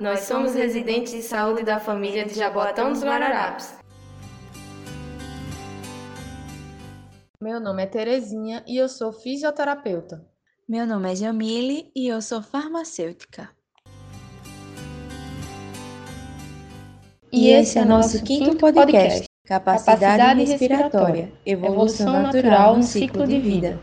nós somos residentes de saúde da família de Jaboatão dos Guararapes. Meu nome é Terezinha e eu sou fisioterapeuta. Meu nome é Jamile e eu sou farmacêutica. E esse é nosso quinto podcast, Capacidade, Capacidade Respiratória, Evolução Natural no Ciclo de Vida.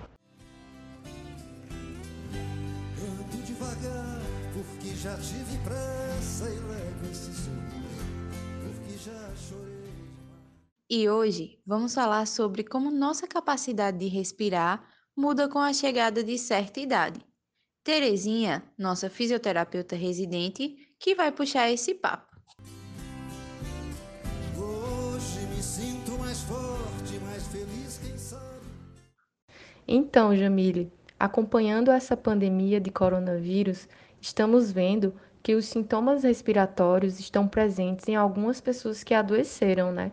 E hoje vamos falar sobre como nossa capacidade de respirar muda com a chegada de certa idade. Terezinha, nossa fisioterapeuta residente, que vai puxar esse papo. Hoje me sinto mais forte, mais feliz, quem sabe. Então, Jamile, acompanhando essa pandemia de coronavírus, estamos vendo que os sintomas respiratórios estão presentes em algumas pessoas que adoeceram, né?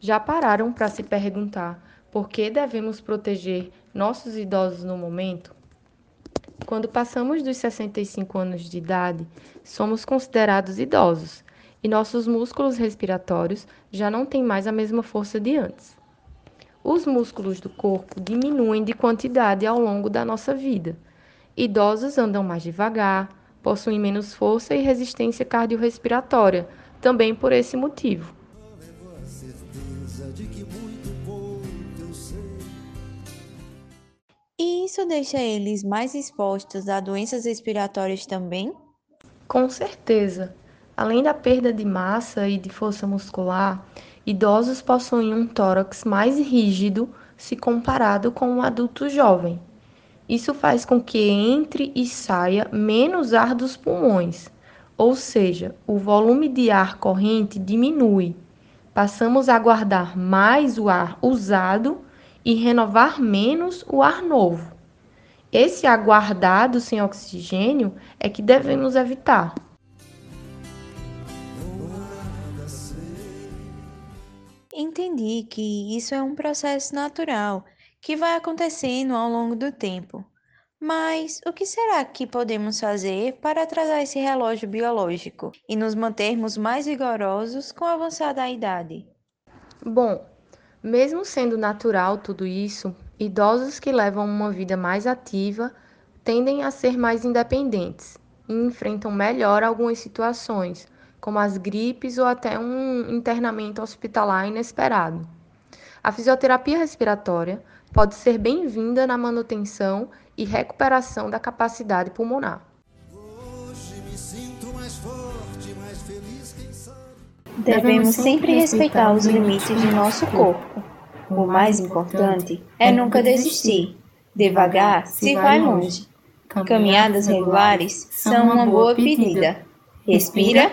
Já pararam para se perguntar por que devemos proteger nossos idosos no momento? Quando passamos dos 65 anos de idade, somos considerados idosos e nossos músculos respiratórios já não têm mais a mesma força de antes. Os músculos do corpo diminuem de quantidade ao longo da nossa vida. Idosos andam mais devagar, possuem menos força e resistência cardiorrespiratória, também por esse motivo. E isso deixa eles mais expostos a doenças respiratórias também? Com certeza. Além da perda de massa e de força muscular, idosos possuem um tórax mais rígido se comparado com um adulto jovem. Isso faz com que entre e saia menos ar dos pulmões, ou seja, o volume de ar corrente diminui. Passamos a guardar mais o ar usado e renovar menos o ar novo. Esse aguardado sem oxigênio é que devemos evitar. Entendi que isso é um processo natural que vai acontecendo ao longo do tempo. Mas o que será que podemos fazer para atrasar esse relógio biológico e nos mantermos mais vigorosos com a avançada idade? Bom, mesmo sendo natural tudo isso, idosos que levam uma vida mais ativa tendem a ser mais independentes e enfrentam melhor algumas situações, como as gripes ou até um internamento hospitalar inesperado. A fisioterapia respiratória pode ser bem-vinda na manutenção e recuperação da capacidade pulmonar. Devemos sempre respeitar os limites de nosso corpo. O mais importante é nunca desistir. Devagar se vai longe. Caminhadas regulares são uma boa pedida. Respira